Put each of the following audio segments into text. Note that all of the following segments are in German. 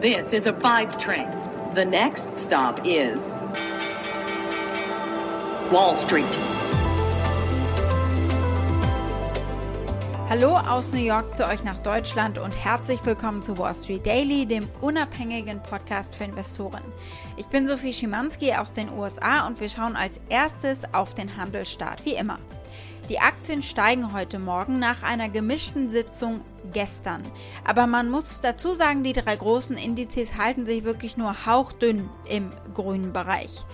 This is a five train. The next stop is Wall Street. Hallo aus New York zu euch nach Deutschland und herzlich willkommen zu Wall Street Daily, dem unabhängigen Podcast für Investoren. Ich bin Sophie Schimanski aus den USA und wir schauen als erstes auf den Handelsstart, wie immer. Die Aktien steigen heute Morgen nach einer gemischten Sitzung gestern. Aber man muss dazu sagen, die drei großen Indizes halten sich wirklich nur hauchdünn im grünen Bereich.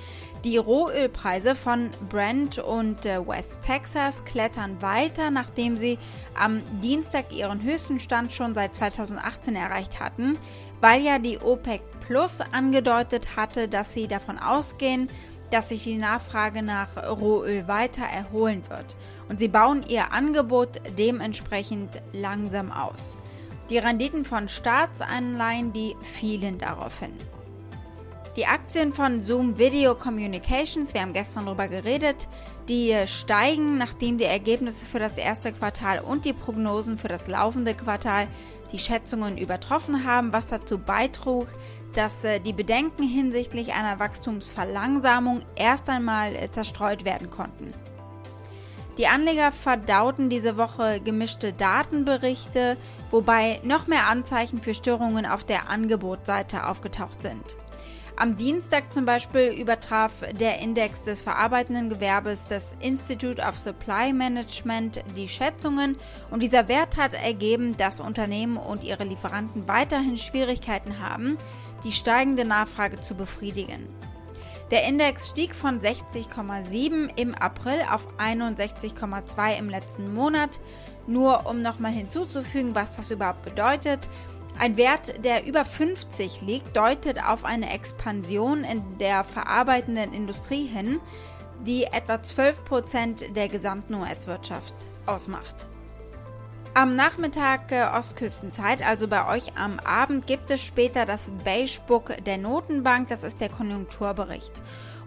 Die Rohölpreise von Brent und äh, West Texas klettern weiter, nachdem sie am Dienstag ihren höchsten Stand schon seit 2018 erreicht hatten, weil ja die OPEC Plus angedeutet hatte, dass sie davon ausgehen, dass sich die Nachfrage nach Rohöl weiter erholen wird und sie bauen ihr Angebot dementsprechend langsam aus. Die Renditen von Staatsanleihen, die fielen daraufhin. Die Aktien von Zoom Video Communications, wir haben gestern darüber geredet, die steigen, nachdem die Ergebnisse für das erste Quartal und die Prognosen für das laufende Quartal die Schätzungen übertroffen haben, was dazu beitrug, dass äh, die Bedenken hinsichtlich einer Wachstumsverlangsamung erst einmal äh, zerstreut werden konnten. Die Anleger verdauten diese Woche gemischte Datenberichte, wobei noch mehr Anzeichen für Störungen auf der Angebotsseite aufgetaucht sind. Am Dienstag zum Beispiel übertraf der Index des verarbeitenden Gewerbes des Institute of Supply Management die Schätzungen und dieser Wert hat ergeben, dass Unternehmen und ihre Lieferanten weiterhin Schwierigkeiten haben, die steigende Nachfrage zu befriedigen. Der Index stieg von 60,7 im April auf 61,2 im letzten Monat. Nur um nochmal hinzuzufügen, was das überhaupt bedeutet. Ein Wert, der über 50 liegt, deutet auf eine Expansion in der verarbeitenden Industrie hin, die etwa 12% der gesamten US-Wirtschaft ausmacht. Am Nachmittag äh, Ostküstenzeit, also bei euch am Abend, gibt es später das Beige Book der Notenbank, das ist der Konjunkturbericht.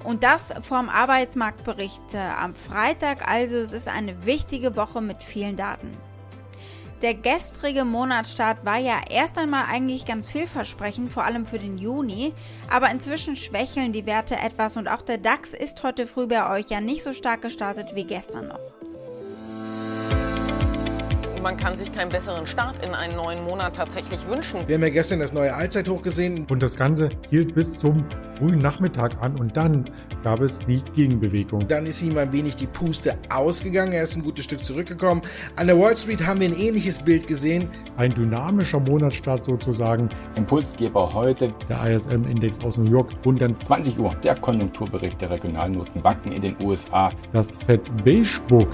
Und das vom Arbeitsmarktbericht äh, am Freitag, also es ist eine wichtige Woche mit vielen Daten. Der gestrige Monatsstart war ja erst einmal eigentlich ganz vielversprechend, vor allem für den Juni, aber inzwischen schwächeln die Werte etwas und auch der DAX ist heute früh bei euch ja nicht so stark gestartet wie gestern noch man kann sich keinen besseren Start in einen neuen Monat tatsächlich wünschen. Wir haben ja gestern das neue Allzeithoch gesehen. Und das Ganze hielt bis zum frühen Nachmittag an und dann gab es die Gegenbewegung. Dann ist ihm ein wenig die Puste ausgegangen. Er ist ein gutes Stück zurückgekommen. An der Wall Street haben wir ein ähnliches Bild gesehen. Ein dynamischer Monatsstart sozusagen. Impulsgeber heute der ISM-Index aus New York rund um 20 Uhr. Der Konjunkturbericht der Regionalnotenbanken in den USA. Das Fed Beige Book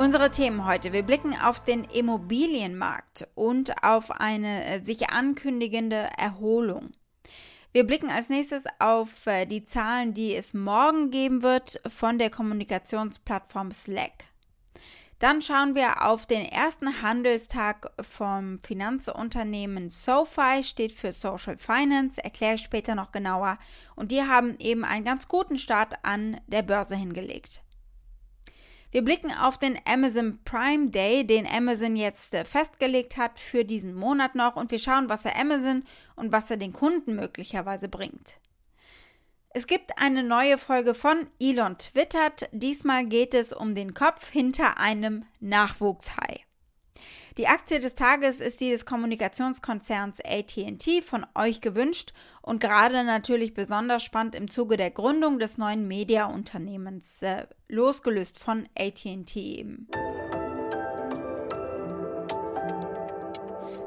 Unsere Themen heute. Wir blicken auf den Immobilienmarkt und auf eine äh, sich ankündigende Erholung. Wir blicken als nächstes auf äh, die Zahlen, die es morgen geben wird von der Kommunikationsplattform Slack. Dann schauen wir auf den ersten Handelstag vom Finanzunternehmen SoFi, steht für Social Finance, erkläre ich später noch genauer. Und die haben eben einen ganz guten Start an der Börse hingelegt. Wir blicken auf den Amazon Prime Day, den Amazon jetzt äh, festgelegt hat für diesen Monat noch und wir schauen, was er Amazon und was er den Kunden möglicherweise bringt. Es gibt eine neue Folge von Elon Twittert. Diesmal geht es um den Kopf hinter einem Nachwuchshai. Die Aktie des Tages ist die des Kommunikationskonzerns ATT von euch gewünscht und gerade natürlich besonders spannend im Zuge der Gründung des neuen Mediaunternehmens, äh, losgelöst von ATT eben.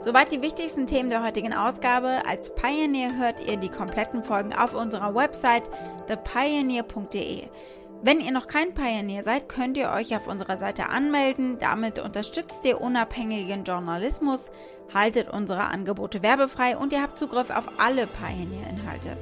Soweit die wichtigsten Themen der heutigen Ausgabe. Als Pioneer hört ihr die kompletten Folgen auf unserer Website thepioneer.de. Wenn ihr noch kein Pioneer seid, könnt ihr euch auf unserer Seite anmelden. Damit unterstützt ihr unabhängigen Journalismus, haltet unsere Angebote werbefrei und ihr habt Zugriff auf alle Pioneer-Inhalte.